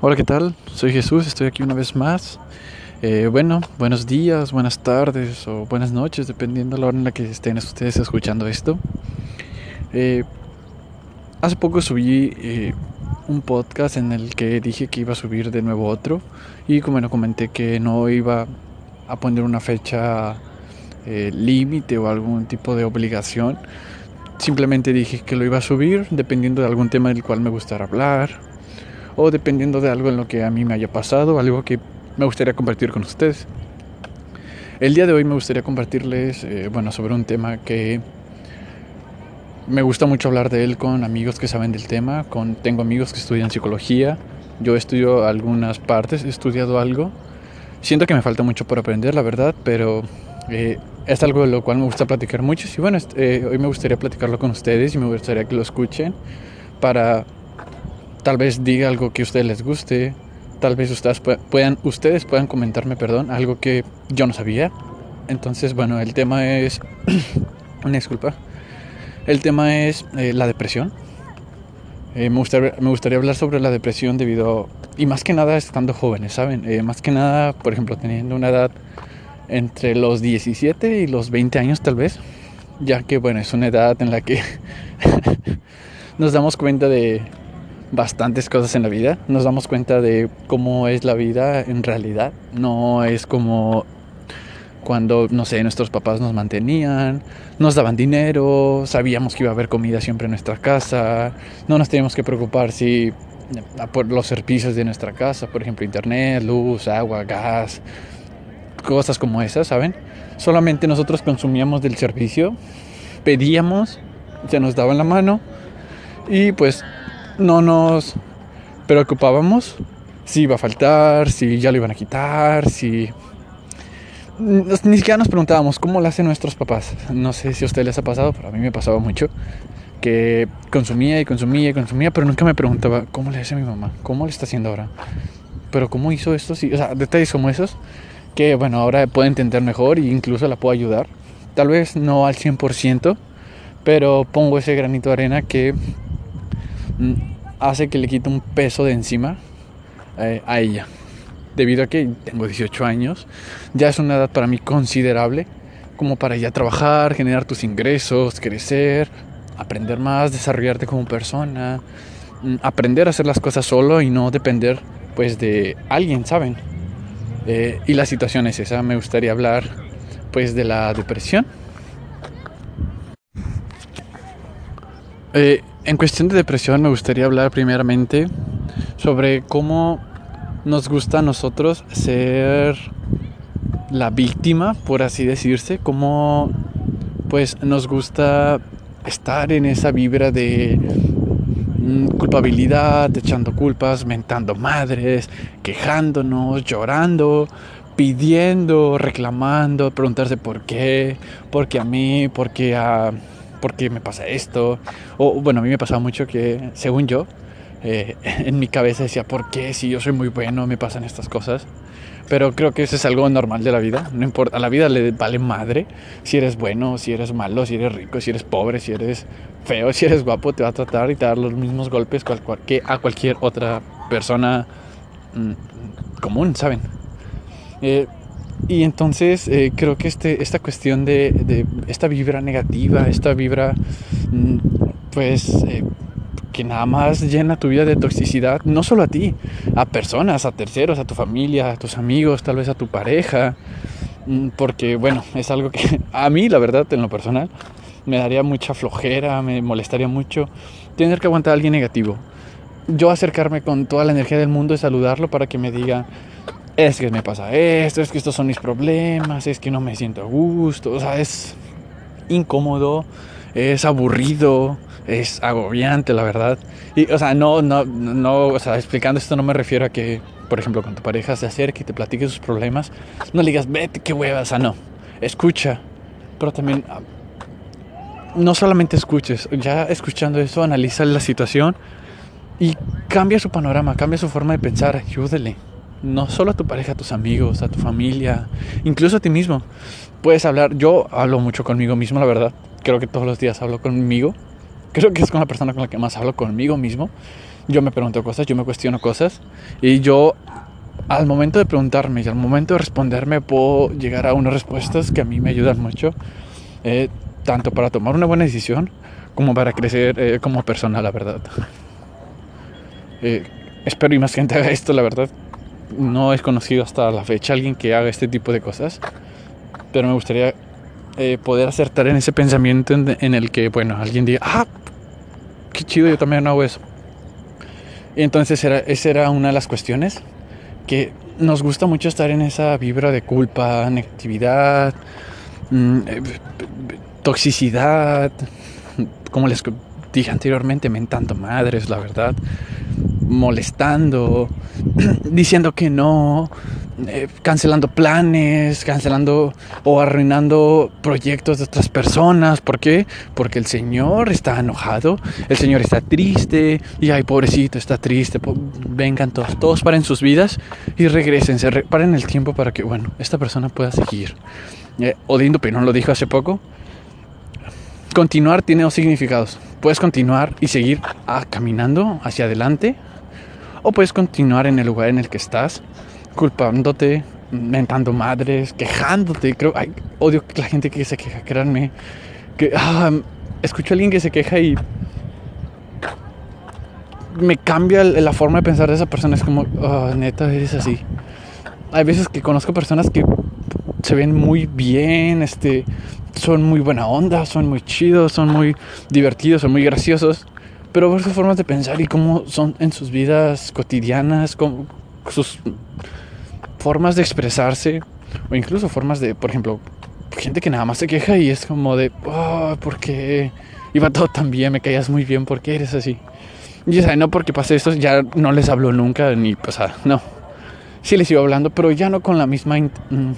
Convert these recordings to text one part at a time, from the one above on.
Hola, ¿qué tal? Soy Jesús, estoy aquí una vez más. Eh, bueno, buenos días, buenas tardes o buenas noches, dependiendo de la hora en la que estén ustedes escuchando esto. Eh, hace poco subí eh, un podcast en el que dije que iba a subir de nuevo otro y como no comenté que no iba a poner una fecha límite o algún tipo de obligación. Simplemente dije que lo iba a subir dependiendo de algún tema del cual me gustara hablar o dependiendo de algo en lo que a mí me haya pasado, algo que me gustaría compartir con ustedes. El día de hoy me gustaría compartirles, eh, bueno, sobre un tema que me gusta mucho hablar de él con amigos que saben del tema, con, tengo amigos que estudian psicología, yo estudio algunas partes, he estudiado algo, siento que me falta mucho por aprender, la verdad, pero eh, es algo de lo cual me gusta platicar mucho y bueno, eh, hoy me gustaría platicarlo con ustedes y me gustaría que lo escuchen para tal vez diga algo que a ustedes les guste, tal vez ustedes puedan, ustedes puedan comentarme, perdón, algo que yo no sabía. Entonces, bueno, el tema es, una disculpa, el tema es eh, la depresión. Eh, me, gustaría, hablar sobre la depresión debido, y más que nada estando jóvenes, ¿saben? Eh, más que nada, por ejemplo, teniendo una edad entre los 17 y los 20 años tal vez, ya que, bueno, es una edad en la que nos damos cuenta de bastantes cosas en la vida. Nos damos cuenta de cómo es la vida en realidad. No es como cuando, no sé, nuestros papás nos mantenían, nos daban dinero, sabíamos que iba a haber comida siempre en nuestra casa, no nos teníamos que preocupar si por los servicios de nuestra casa, por ejemplo, internet, luz, agua, gas, cosas como esas, ¿saben? Solamente nosotros consumíamos del servicio, pedíamos, se nos daba en la mano y pues no nos preocupábamos si iba a faltar, si ya lo iban a quitar, si... Ni siquiera nos preguntábamos cómo lo hacen nuestros papás. No sé si a ustedes les ha pasado, pero a mí me pasaba mucho. Que consumía y consumía y consumía, pero nunca me preguntaba cómo le hace mi mamá, cómo le está haciendo ahora. Pero cómo hizo esto, sí, o sea, detalles como esos que, bueno, ahora puedo entender mejor e incluso la puedo ayudar. Tal vez no al 100%, pero pongo ese granito de arena que Mm, hace que le quite un peso de encima eh, a ella. Debido a que tengo 18 años, ya es una edad para mí considerable como para ya trabajar, generar tus ingresos, crecer, aprender más, desarrollarte como persona, mm, aprender a hacer las cosas solo y no depender pues de alguien, ¿saben? Eh, y la situación es esa, me gustaría hablar pues de la depresión. Eh, en cuestión de depresión me gustaría hablar primeramente sobre cómo nos gusta a nosotros ser la víctima, por así decirse, cómo pues nos gusta estar en esa vibra de mm, culpabilidad, echando culpas, mentando madres, quejándonos, llorando, pidiendo, reclamando, preguntarse por qué, por qué a mí, por qué a ¿por qué me pasa esto? O bueno, a mí me pasaba mucho que, según yo, eh, en mi cabeza decía, ¿por qué si yo soy muy bueno me pasan estas cosas? Pero creo que eso es algo normal de la vida. No importa, a la vida le vale madre si eres bueno, si eres malo, si eres rico, si eres pobre, si eres feo, si eres guapo, te va a tratar y te dar los mismos golpes que a cualquier otra persona mm, común, ¿saben? Eh, y entonces eh, creo que este, esta cuestión de, esta vibra negativa, esta vibra, mm, pues, eh, que nada más llena tu vida de toxicidad, no solo a ti, a personas, a terceros, a tu familia, a tus amigos, tal vez a tu pareja, mm, porque bueno, es algo que a mí, la verdad, en lo personal, me daría mucha flojera, me molestaría mucho tener que aguantar a alguien negativo. Yo acercarme con toda la energía del mundo y saludarlo para que me diga, es que me pasa esto, es que estos son mis problemas, es que no me siento a gusto, o sea, es incómodo, es aburrido, es agobiante, la verdad. Y, o sea, no, no, no, o sea, explicando esto no me refiero a que, por ejemplo, con tu pareja se acerque y te platique sus problemas, no le digas, vete, qué hueva, o sea, no, escucha, pero también ah, no solamente escuches, ya escuchando eso, analiza la situación y cambia su panorama, cambia su forma de pensar, ayúdele no solo a tu pareja, a tus amigos, a tu familia, incluso a ti mismo. Puedes hablar, yo hablo mucho conmigo mismo, la verdad. Creo que todos los días hablo conmigo. Creo que es con la persona con la que más hablo conmigo mismo. yo me pregunto cosas, yo me cuestiono cosas y yo al momento de preguntarme y al momento de responderme puedo llegar a unas respuestas que a mí me ayudan mucho, eh, tanto para tomar una buena decisión como para crecer eh, como persona, la verdad. Eh, espero y más gente haga esto, la verdad. No he conocido hasta la fecha alguien que haga este tipo de cosas, pero me gustaría poder acertar en ese pensamiento en, el que, bueno, alguien diga, ah, qué chido, yo también hago eso. Y entonces era, esa era una de las cuestiones que nos gusta mucho estar en esa vibra de culpa, negatividad, mm, eh, toxicidad, como les dije anteriormente, mentando madres, la verdad, molestando, diciendo que no, eh, cancelando planes, cancelando o arruinando proyectos de otras personas. ¿Por qué? Porque el Señor está enojado, el Señor está triste, y ay, pobrecito, está triste. Vengan todos, todos paren sus vidas y regresen, se paren el tiempo para que, bueno, esta persona pueda seguir. Eh, Pinón lo dijo hace poco. Continuar tiene dos significados. Puedes continuar y seguir ah, caminando hacia adelante, o puedes continuar en el lugar en el que estás culpándote, mentando madres, quejándote. Creo, ay, odio la gente que se queja, créanme. Que, ah, escucho a alguien que se queja y me cambia la forma de pensar de esa persona. Es como, oh, neta, eres así. Hay veces que conozco personas que se ven muy bien, este, son muy buena onda, son muy chidos, son muy divertidos, son muy graciosos. Pero ver sus formas de pensar y cómo son en sus vidas cotidianas, como sus formas de expresarse o incluso formas de, por ejemplo, gente que nada más se queja y es como de, oh, ¿por qué iba todo tan bien? Me caías muy bien, ¿por qué eres así? Y ya no porque pasé esto, ya no les hablo nunca, ni, o sea, no. Sí les iba hablando, pero ya no con la misma mm,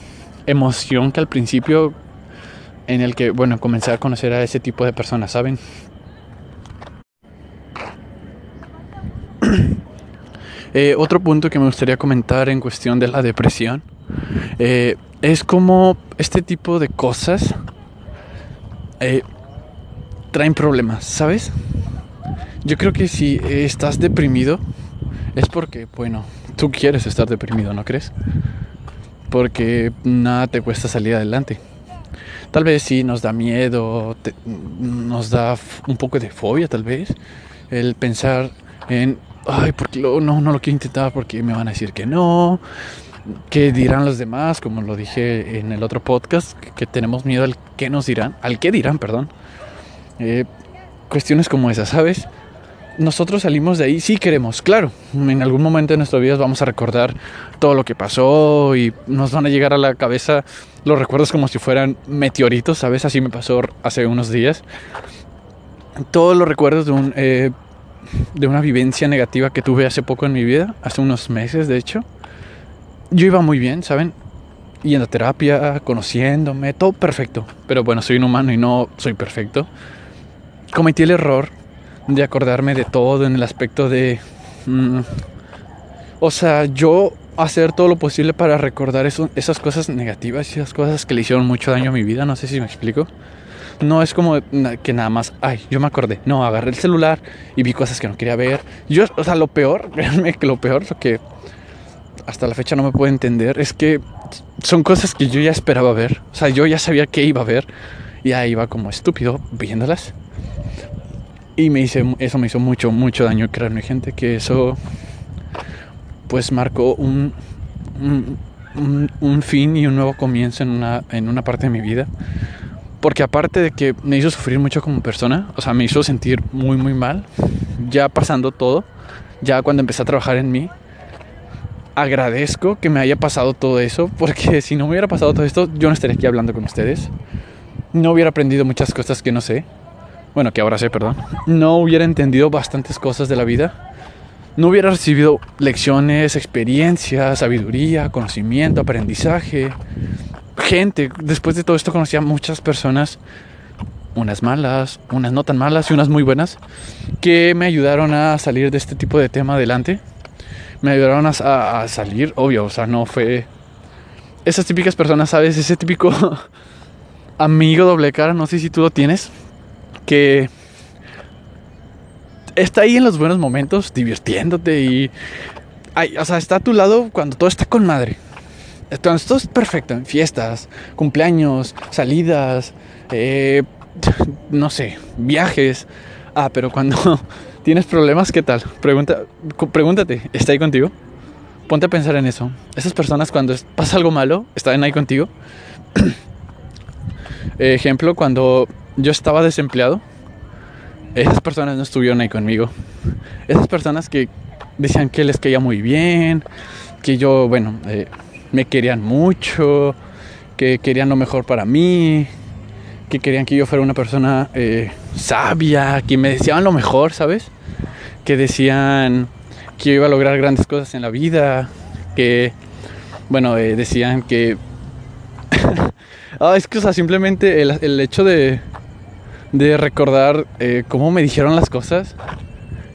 emoción que al principio en el que, bueno, comencé a conocer a ese tipo de personas, ¿saben? Eh, otro punto que me gustaría comentar en cuestión de la depresión eh, es como este tipo de cosas eh, traen problemas, ¿sabes? Yo creo que si estás deprimido es porque, bueno, tú quieres estar deprimido, ¿no crees? Porque nada te cuesta salir adelante. Tal vez sí nos da miedo, nos da un poco de fobia tal vez, el pensar en ay, porque no, no lo quiero intentar porque me van a decir que no, qué dirán los demás, como lo dije en el otro podcast, que tenemos miedo al qué nos dirán, al qué dirán, perdón. Eh, cuestiones como esas, ¿sabes? Nosotros salimos de ahí, sí queremos, claro, en algún momento de nuestras vidas vamos a recordar todo lo que pasó y nos van a llegar a la cabeza los recuerdos como si fueran meteoritos, ¿sabes? Así me pasó hace unos días. Todos los recuerdos de un... Eh, de una vivencia negativa que tuve hace poco en mi vida, hace unos meses de hecho. Yo iba muy bien, ¿saben? Yendo a terapia, conociéndome, todo perfecto. Pero bueno, soy un humano y no soy perfecto. Cometí el error de acordarme de todo en el aspecto de... Mm, o sea, yo hacer todo lo posible para recordar eso, esas cosas negativas y esas cosas que le hicieron mucho daño a mi vida, no sé si me explico. No es como que nada más, ay, yo me acordé. No, agarré el celular y vi cosas que no quería ver. Yo, o sea, lo peor, créanme que lo peor, lo que hasta la fecha no me puedo entender, es que son cosas que yo ya esperaba ver. O sea, yo ya sabía que iba a ver. Y ahí iba como estúpido viéndolas. Y me hice, eso me hizo mucho, mucho daño. Créanme, gente, que eso pues marcó un, un, un, fin y un nuevo comienzo en una, en una parte de mi vida. Porque aparte de que me hizo sufrir mucho como persona, o sea, me hizo sentir muy, muy mal, ya pasando todo, ya cuando empecé a trabajar en mí, agradezco que me haya pasado todo eso, porque si no me hubiera pasado todo esto, yo no estaría aquí hablando con ustedes. No hubiera aprendido muchas cosas que no sé. Bueno, que ahora sé, perdón. No hubiera entendido bastantes cosas de la vida. No hubiera recibido lecciones, experiencias, sabiduría, conocimiento, aprendizaje gente. Después de todo esto conocí a muchas personas, unas malas, unas no tan malas y unas muy buenas, que me ayudaron a salir de este tipo de tema adelante. Me ayudaron a, salir, obvio, o sea, no fue... Esas típicas personas, ¿sabes? Ese típico amigo doble cara, no sé si tú lo tienes, que está ahí en los buenos momentos, divirtiéndote y... o sea, está a tu lado cuando todo está con madre. Cuando todo es perfecto, en fiestas, cumpleaños, salidas, eh, no sé, viajes. Ah, pero cuando tienes problemas, ¿qué tal? Pregunta, pregúntate, ¿está ahí contigo? Ponte a pensar en eso. Esas personas cuando pasa algo malo, están ahí contigo. Ejemplo, cuando yo estaba desempleado, esas personas no estuvieron ahí conmigo. Esas personas que decían que les caía muy bien, que yo, bueno, eh, me querían mucho, que querían lo mejor para mí, que querían que yo fuera una persona eh, sabia, que me decían lo mejor, ¿sabes? Que decían que yo iba a lograr grandes cosas en la vida, que, bueno, eh, decían que... ah, es que, o sea, simplemente el, hecho de, de recordar eh, cómo me dijeron las cosas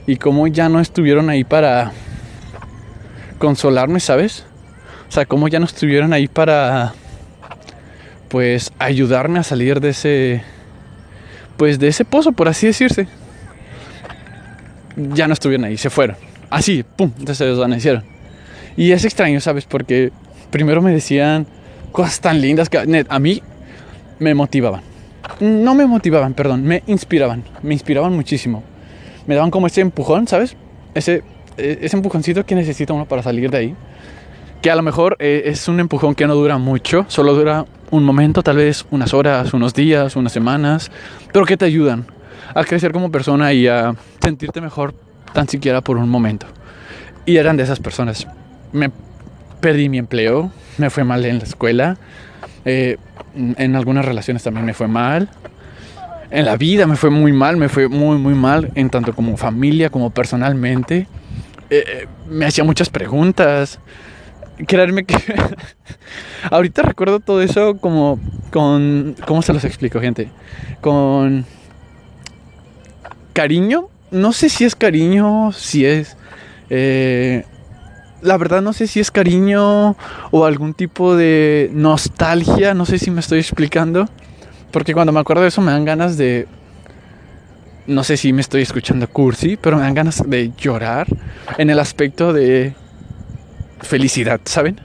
y cómo ya no estuvieron ahí para consolarme, ¿sabes? O sea, cómo ya no estuvieron ahí para pues ayudarme a salir de ese pues de ese pozo, por así decirse. Ya no estuvieron ahí, se fueron. Así, pum, se desvanecieron. Y es extraño, ¿sabes? Porque primero me decían cosas tan lindas que a mí me motivaban. No me motivaban, perdón, me inspiraban. Me inspiraban muchísimo. Me daban como ese empujón, ¿sabes? Ese, e, ese empujoncito que necesita uno para salir de ahí que a lo mejor eh, es un empujón que no dura mucho, solo dura un momento, tal vez unas horas, unos días, unas semanas, pero que te ayudan a crecer como persona y a sentirte mejor tan siquiera por un momento. Y eran de esas personas. Me perdí mi empleo, me fue mal en la escuela, eh, en algunas relaciones también me fue mal. En la vida me fue muy mal, me fue muy, muy mal, en tanto como familia, como personalmente. Eh, me hacía muchas preguntas, creerme que ahorita recuerdo todo eso como con cómo se los explico gente con cariño. No sé si es cariño si es eh, la verdad no sé si es cariño o algún tipo de nostalgia no sé si me estoy explicando porque cuando me acuerdo de eso me dan ganas de no sé si me estoy escuchando cursi pero me dan ganas de llorar en el aspecto de felicidad, ¿saben?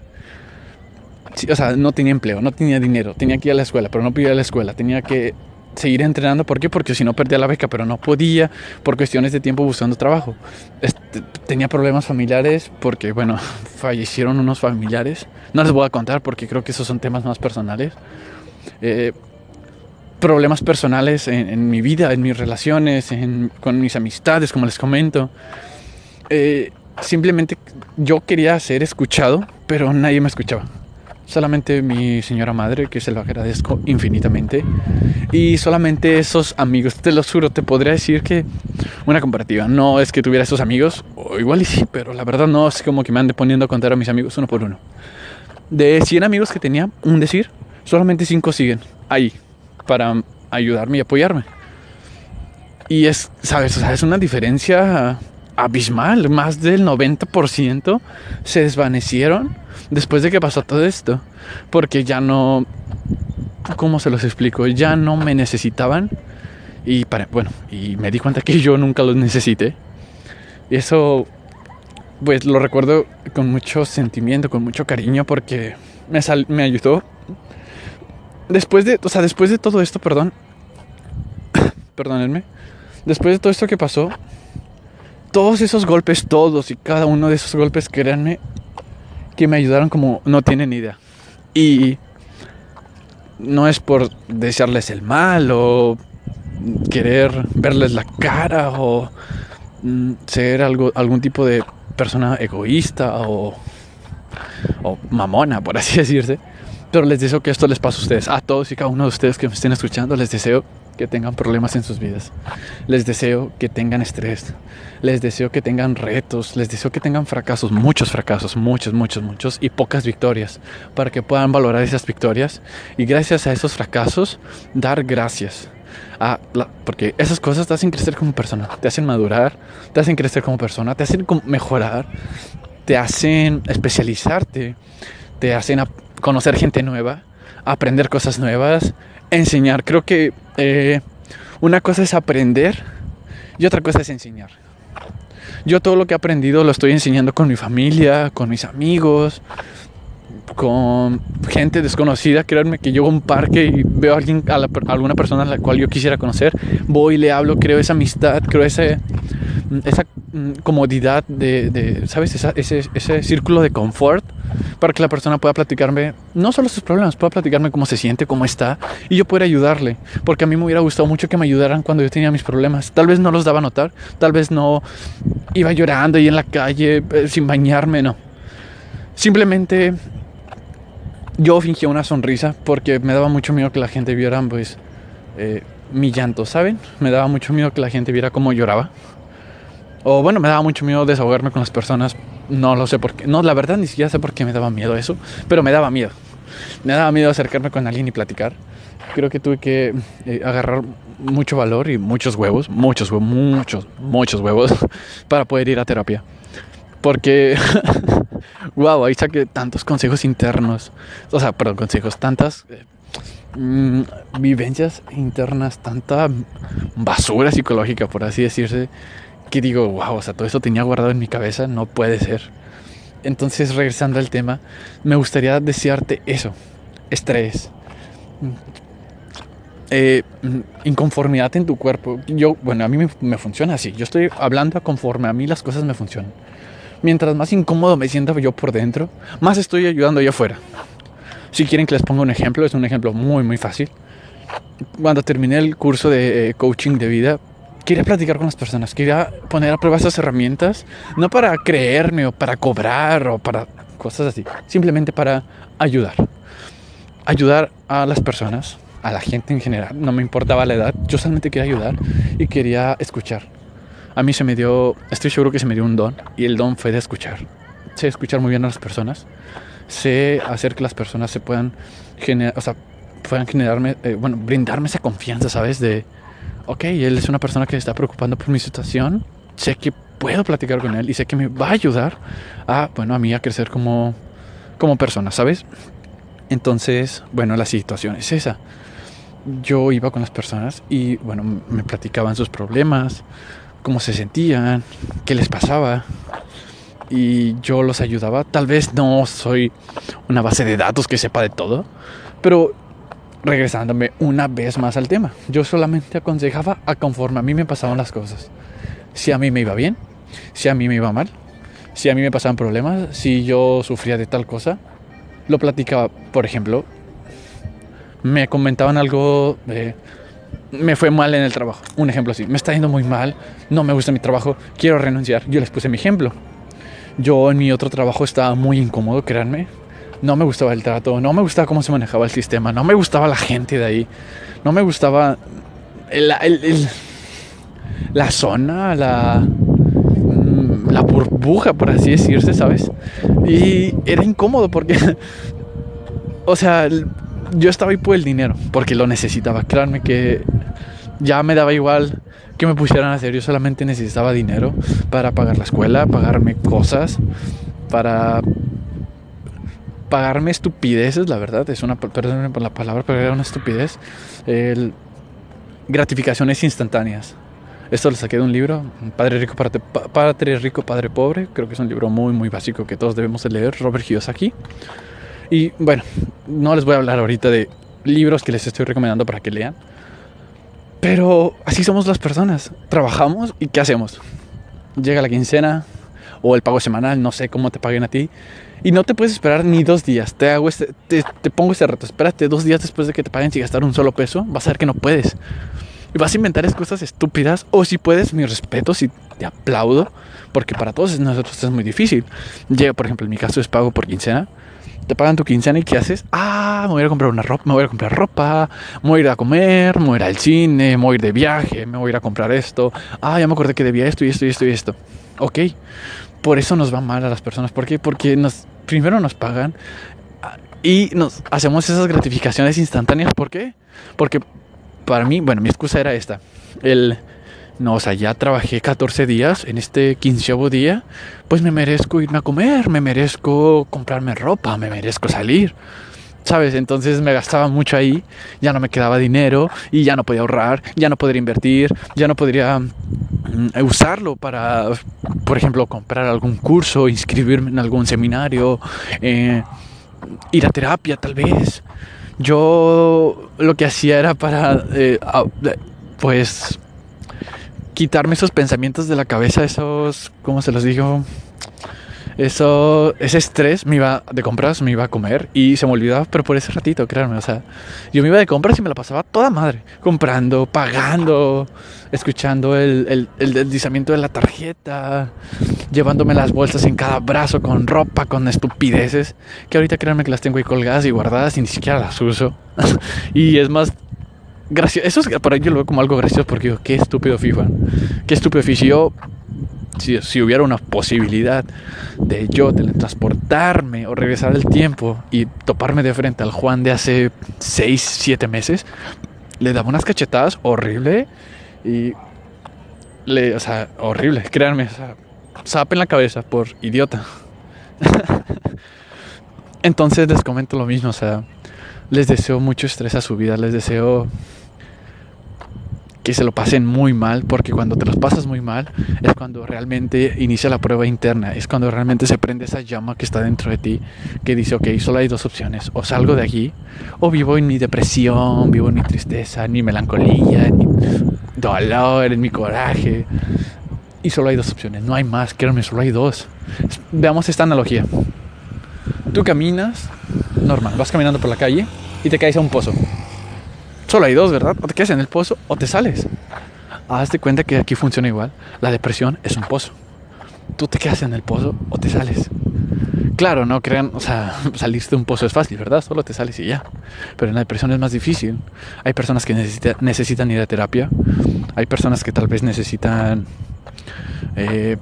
o sea, no tenía empleo, no tenía dinero, tenía que ir a la escuela, pero no podía ir a la escuela, tenía que seguir entrenando. ¿Por qué? Porque si no perdía la beca, pero no podía por cuestiones de tiempo buscando trabajo. Este, tenía problemas familiares porque, bueno, fallecieron unos familiares. No les voy a contar porque creo que esos son temas más personales. Eh, problemas personales en, mi vida, en mis relaciones, con mis amistades, como les comento. Eh, simplemente yo quería ser escuchado, pero nadie me escuchaba. Solamente mi señora madre, que se lo agradezco infinitamente. Y solamente esos amigos, te lo juro, te podría decir que una comparativa. No es que tuviera esos amigos, o igual y sí, pero la verdad no es como que me ande poniendo a contar a mis amigos uno por uno. De 100 amigos que tenía, un decir, solamente 5 siguen ahí para ayudarme y apoyarme. Y es, ¿sabes? O es una diferencia abismal. Más del 90% se desvanecieron después de que pasó todo esto. Porque ya no... ¿Cómo se los explico? Ya no me necesitaban. Y para, bueno, y me di cuenta que yo nunca los necesité. Y eso, pues lo recuerdo con mucho sentimiento, con mucho cariño, porque me, me ayudó. Después de, o sea, después de todo esto, perdón, perdónenme, después de todo esto que pasó, todos esos golpes, todos y cada uno de esos golpes, créanme, que me ayudaron como no tienen idea. Y no es por desearles el mal o querer verles la cara o mm, ser algo, algún tipo de persona egoísta o, o mamona, por así decirse. Pero les deseo que esto les pase a ustedes, a todos y cada uno de ustedes que me estén escuchando, les deseo que tengan problemas en sus vidas. Les deseo que tengan estrés. Les deseo que tengan retos. Les deseo que tengan fracasos, muchos fracasos, muchos, muchos, muchos y pocas victorias para que puedan valorar esas victorias y gracias a esos fracasos dar gracias. A porque esas cosas te hacen crecer como persona, te hacen madurar, te hacen crecer como persona, te hacen mejorar, te hacen especializarte, te hacen conocer gente nueva, aprender cosas nuevas, enseñar. Creo que eh, una cosa es aprender y otra cosa es enseñar. Yo todo lo que he aprendido lo estoy enseñando con mi familia, con mis amigos, con gente desconocida. Créanme que yo a un parque y veo a, alguien, a, alguna persona a la cual yo quisiera conocer, voy, le hablo, creo esa amistad, creo ese, esa mm, comodidad de, ¿sabes? ese, ese círculo de confort para que la persona pueda platicarme no solo sus problemas, pueda platicarme cómo se siente, cómo está y yo pueda ayudarle. Porque a mí me hubiera gustado mucho que me ayudaran cuando yo tenía mis problemas. Tal vez no los daba a notar, tal vez no iba llorando ahí en la calle eh, sin bañarme, no. Simplemente yo fingía una sonrisa porque me daba mucho miedo que la gente viera pues eh, mi llanto, ¿saben? Me daba mucho miedo que la gente viera cómo lloraba. O bueno, me daba mucho miedo desahogarme con las personas. No lo sé por qué. No, la verdad ni siquiera sé por qué me daba miedo eso. Pero me daba miedo. Me daba miedo acercarme con alguien y platicar. Creo que tuve que eh, agarrar mucho valor y muchos huevos. Muchos huevos. Muchos, muchos huevos. Para poder ir a terapia. Porque... wow, ahí saqué tantos consejos internos. O sea, perdón, consejos. Tantas... Eh, mm, vivencias internas, tanta basura psicológica, por así decirse, que digo, wow, o sea, todo esto tenía guardado en mi cabeza, no puede ser. Entonces, regresando al tema, me gustaría desearte eso, estrés, eh, inconformidad en tu cuerpo. Yo, bueno, a mí me, funciona así, yo estoy hablando conforme a mí las cosas me funcionan. Mientras más incómodo me sienta yo por dentro, más estoy ayudando yo afuera. Si quieren que les ponga un ejemplo, es un ejemplo muy, muy fácil. Cuando terminé el curso de eh, coaching de vida, quería platicar con las personas, quería poner a prueba esas herramientas, no para creerme o para cobrar o para cosas así, simplemente para ayudar. Ayudar a las personas, a la gente en general, no me importaba la edad, yo solamente quería ayudar y quería escuchar. A mí se me dio, estoy seguro que se me dio un don y el don fue de escuchar. Sé escuchar muy bien a las personas, sé hacer que las personas se puedan generar, o sea, puedan generarme, eh, bueno, brindarme esa confianza, ¿sabes? De, ok, él es una persona que se está preocupando por mi situación, sé que puedo platicar con él y sé que me va a ayudar a, bueno, a mí a crecer como, como persona, ¿sabes? Entonces, bueno, la situación es esa. Yo iba con las personas y, bueno, me platicaban sus problemas, cómo se sentían, qué les pasaba. Y yo los ayudaba. Tal vez no soy una base de datos que sepa de todo, pero regresándome una vez más al tema. Yo solamente aconsejaba a conforme a mí me pasaban las cosas. Si a mí me iba bien, si a mí me iba mal, si a mí me pasaban problemas, si yo sufría de tal cosa, lo platicaba. Por ejemplo, me comentaban algo de... Me fue mal en el trabajo. Un ejemplo así. Me está yendo muy mal. No me gusta mi trabajo. Quiero renunciar. Yo les puse mi ejemplo. Yo en mi otro trabajo estaba muy incómodo, créanme no me gustaba el trato, no me gustaba cómo se manejaba el sistema, no me gustaba la gente de ahí, no me gustaba la zona, la, mm, la burbuja, por así decirse, ¿sabes? Y era incómodo porque, o sea, yo estaba ahí por el dinero, porque lo necesitaba. Créanme que ya me daba igual que me pusieran a hacer, yo solamente necesitaba dinero para pagar la escuela, pagarme cosas, para pagarme estupideces, la verdad, es una, perdónenme por la palabra, pero era una estupidez. El, gratificaciones instantáneas. Esto lo saqué de un libro, Padre Rico, Padre, Rico, Padre Pobre. Creo que es un libro muy, muy básico que todos debemos de leer. Robert Kiyosaki. Y bueno, no les voy a hablar ahorita de libros que les estoy recomendando para que lean. Pero así somos las personas. Trabajamos y ¿qué hacemos? Llega la quincena o el pago semanal, no sé cómo te paguen a ti. Y no te puedes esperar ni dos días. Te, hago este, te, pongo este reto. Espérate dos días después de que te paguen sin gastar un solo peso. Vas a ver que no puedes. Y vas a inventar cosas estúpidas. O si puedes, mi respeto, si te aplaudo. Porque para todos nosotros es muy difícil. Llega, por ejemplo, en mi caso es pago por quincena. Te pagan tu quincena y ¿qué haces? Ah, me voy a comprar una ropa, me voy a comprar ropa, me voy a ir a comer, me voy a ir al cine, me voy a ir de viaje, me voy a ir a comprar esto. Ah, ya me acordé que debía esto y esto y esto y esto. Ok, por eso nos va mal a las personas. ¿Por qué? Porque nos, primero nos pagan y nos hacemos esas gratificaciones instantáneas. ¿Por qué? Porque para mí, bueno, mi excusa era esta. El, no, o sea, ya trabajé 14 días en este quinceavo día, pues me merezco irme a comer, me merezco comprarme ropa, me merezco salir. ¿Sabes? Entonces me gastaba mucho ahí, ya no me quedaba dinero y ya no podía ahorrar, ya no podría invertir, ya no podría mm, usarlo para, por ejemplo, comprar algún curso, inscribirme en algún seminario, eh, ir a terapia tal vez. Yo lo que hacía era para, eh, pues, quitarme esos pensamientos de la cabeza, esos, ¿cómo se los digo? Eso, ese estrés me iba de compras, me iba a comer y se me olvidaba, pero por ese ratito, créanme, o sea, yo me iba de compras y me la pasaba toda madre, comprando, pagando, escuchando el, el, deslizamiento de la tarjeta, llevándome las bolsas en cada brazo con ropa, con estupideces, que ahorita créanme que las tengo ahí colgadas y guardadas y ni siquiera las uso. y es más gracioso, eso es para yo lo veo como algo gracioso porque digo, qué estúpido FIFA, qué estúpido FIFA. Yo si, hubiera una posibilidad de yo teletransportarme o regresar al tiempo y toparme de frente al Juan de hace 6, 7 meses, le daba unas cachetadas horrible y le, o sea, horrible, créanme, o sea, en la cabeza por idiota. Entonces les comento lo mismo, o sea, les deseo mucho estrés a su vida, les deseo que se lo pasen muy mal, porque cuando te los pasas muy mal es cuando realmente inicia la prueba interna, es cuando realmente se prende esa llama que está dentro de ti, que dice, ok, solo hay dos opciones, o salgo de aquí, o vivo en mi depresión, vivo en mi tristeza, en mi melancolía, en mi dolor, en mi coraje. Y solo hay dos opciones, no hay más, créanme, solo hay dos. Veamos esta analogía. Tú caminas, normal, vas caminando por la calle y te caes a un pozo. Solo hay dos, ¿verdad? O te quedas en el pozo o te sales. Hazte cuenta que aquí funciona igual. La depresión es un pozo. Tú te quedas en el pozo o te sales. Claro, no crean, o sea, salirte de un pozo es fácil, ¿verdad? Solo te sales y ya. Pero en la depresión es más difícil. Hay personas que necesitan ir a terapia. Hay personas que tal vez necesitan, eh,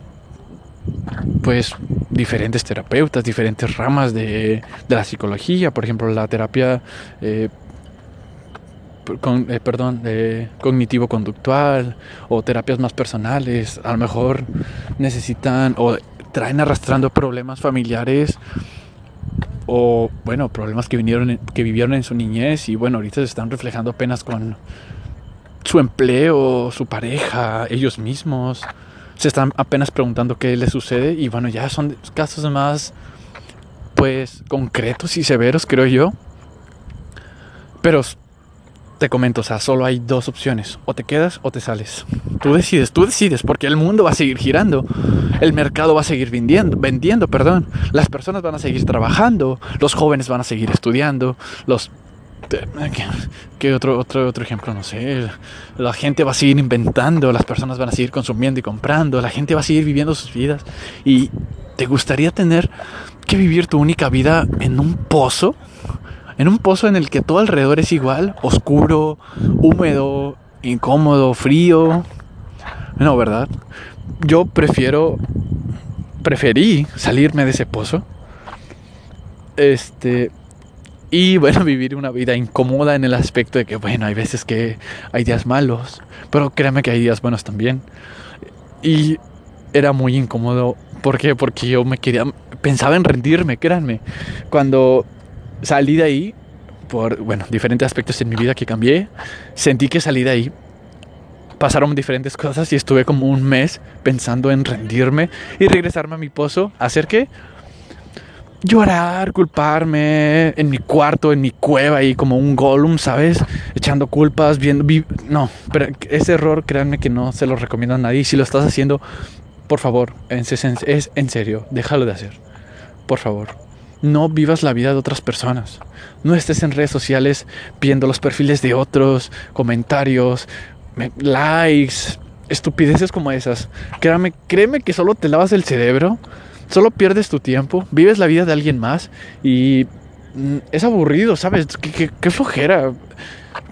pues, diferentes terapeutas, diferentes ramas de, la psicología. Por ejemplo, la terapia eh, con, eh, perdón, cognitivo-conductual o terapias más personales. A lo mejor necesitan o traen arrastrando problemas familiares o, bueno, problemas que, vinieron, que vivieron en su niñez y, bueno, ahorita se están reflejando apenas con su empleo, su pareja, ellos mismos. Se están apenas preguntando qué les sucede y, bueno, ya son casos más, pues, concretos y severos, creo yo. Pero te comento, o sea, solo hay dos opciones, o te quedas o te sales. Tú decides, tú decides, porque el mundo va a seguir girando, el mercado va a seguir vendiendo, vendiendo, perdón, las personas van a seguir trabajando, los jóvenes van a seguir estudiando, los ¿Qué otro, otro, otro ejemplo? No sé. La gente va a seguir inventando, las personas van a seguir consumiendo y comprando, la gente va a seguir viviendo sus vidas. ¿Y te gustaría tener que vivir tu única vida en un pozo? En un pozo en el que todo alrededor es igual, oscuro, húmedo, incómodo, frío. No, ¿verdad? Yo prefiero, preferí salirme de ese pozo. Este, y bueno, vivir una vida incómoda en el aspecto de que, bueno, hay veces que hay días malos, pero créanme que hay días buenos también. Y era muy incómodo. ¿Por qué? Porque yo me quería, pensaba en rendirme, créanme. Cuando salí de ahí por, bueno, diferentes aspectos en mi vida que cambié. Sentí que salí de ahí. Pasaron diferentes cosas y estuve como un mes pensando en rendirme y regresarme a mi pozo. ¿Hacer qué? Llorar, culparme en mi cuarto, en mi cueva ahí como un Gollum, ¿sabes? Echando culpas, viendo... no, pero ese error, créanme que no se lo recomiendo a nadie. Si lo estás haciendo, por favor, es en serio, déjalo de hacer. Por favor no vivas la vida de otras personas. No estés en redes sociales viendo los perfiles de otros, comentarios, likes, estupideces como esas. Créame, créeme que solo te lavas el cerebro, solo pierdes tu tiempo, vives la vida de alguien más y mm, es aburrido, ¿sabes? Qué, qué flojera.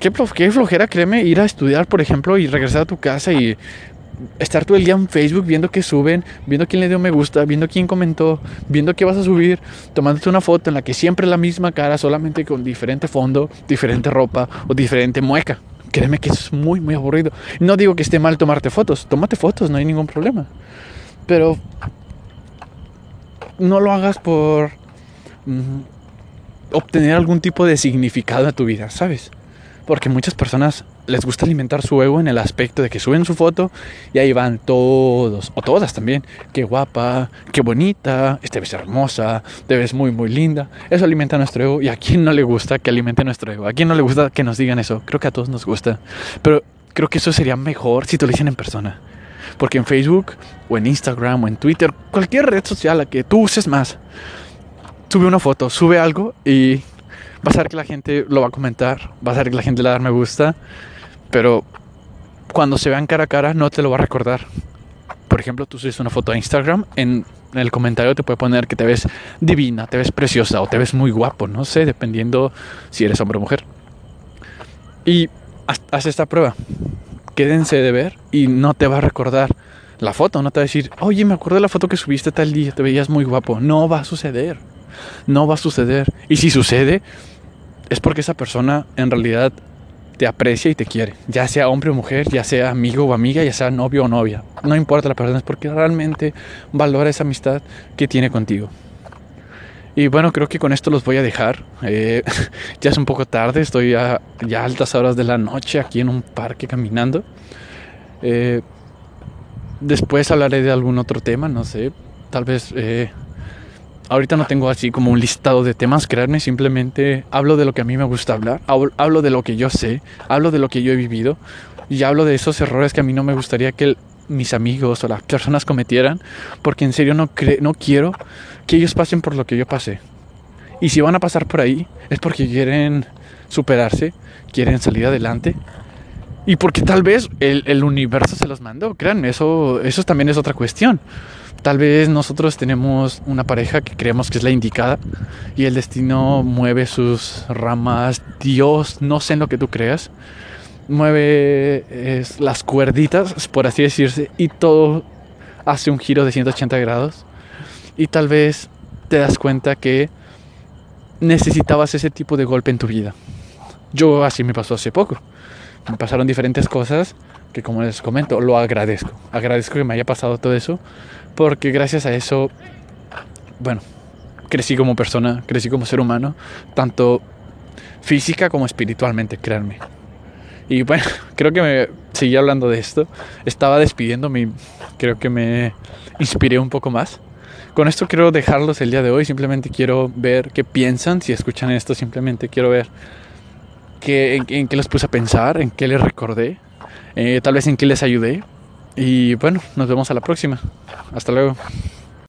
Qué, qué flojera, créeme, ir a estudiar, por ejemplo, y regresar a tu casa y estar todo el día en Facebook viendo qué suben, viendo quién le dio me gusta, viendo quién comentó, viendo qué vas a subir, tomándote una foto en la que siempre la misma cara, solamente con diferente fondo, diferente ropa o diferente mueca. Créeme que es muy, muy aburrido. No digo que esté mal tomarte fotos, tómate fotos, no hay ningún problema. Pero no lo hagas por... Mm, obtener algún tipo de significado a tu vida, ¿sabes? Porque muchas personas les gusta alimentar su ego en el aspecto de que suben su foto y ahí van todos, o todas también. Qué guapa, qué bonita, te ves hermosa, te ves muy, muy linda. Eso alimenta nuestro ego y a quién no le gusta que alimente nuestro ego. A quién no le gusta que nos digan eso. Creo que a todos nos gusta. Pero creo que eso sería mejor si te lo dicen en persona. Porque en Facebook o en Instagram o en Twitter, cualquier red social a que tú uses más, sube una foto, sube algo y vas a ver que la gente lo va a comentar, vas a ver que la gente le va a dar me gusta, pero cuando se vean cara a cara no te lo va a recordar. Por ejemplo, tú subes una foto a Instagram, en, el comentario te puede poner que te ves divina, te ves preciosa o te ves muy guapo, no sé, dependiendo si eres hombre o mujer. Y haz esta prueba. Quédense de ver y no te va a recordar la foto, no te va a decir, oye, me acuerdo de la foto que subiste tal día, te veías muy guapo. No va a suceder. No va a suceder. Y si sucede, es porque esa persona en realidad te aprecia y te quiere, ya sea hombre o mujer, ya sea amigo o amiga, ya sea novio o novia. No importa la persona, es porque realmente valora esa amistad que tiene contigo. Y bueno, creo que con esto los voy a dejar. Eh, ya es un poco tarde, estoy a ya altas horas de la noche aquí en un parque caminando. Eh, después hablaré de algún otro tema, no sé. Tal vez eh, ahorita no tengo así como un listado de temas, créanme, simplemente hablo de lo que a mí me gusta hablar, hablo de lo que yo sé, hablo de lo que yo he vivido y hablo de esos errores que a mí no me gustaría que mis amigos o las personas cometieran, porque en serio no, no quiero que ellos pasen por lo que yo pasé. Y si van a pasar por ahí es porque quieren superarse, quieren salir adelante y porque tal vez el, el universo se los mandó, créanme, eso, eso también es otra cuestión. Tal vez nosotros tenemos una pareja que creemos que es la indicada y el destino mueve sus ramas, Dios, no sé en lo que tú creas, mueve las cuerditas, por así decirse, y todo hace un giro de 180 grados. Y tal vez te das cuenta que necesitabas ese tipo de golpe en tu vida. Yo así me pasó hace poco. Me pasaron diferentes cosas que como les comento, lo agradezco. Agradezco que me haya pasado todo eso porque gracias a eso, bueno, crecí como persona, crecí como ser humano, tanto física como espiritualmente, créanme. Y bueno, creo que me seguí hablando de esto. Estaba despidiéndome creo que me inspiré un poco más. Con esto quiero dejarlos el día de hoy. Simplemente quiero ver qué piensan. Si escuchan esto, simplemente quiero ver qué, en, qué les puse a pensar, en qué les recordé, eh, tal vez en qué les ayudé. Y bueno, nos vemos a la próxima. Hasta luego.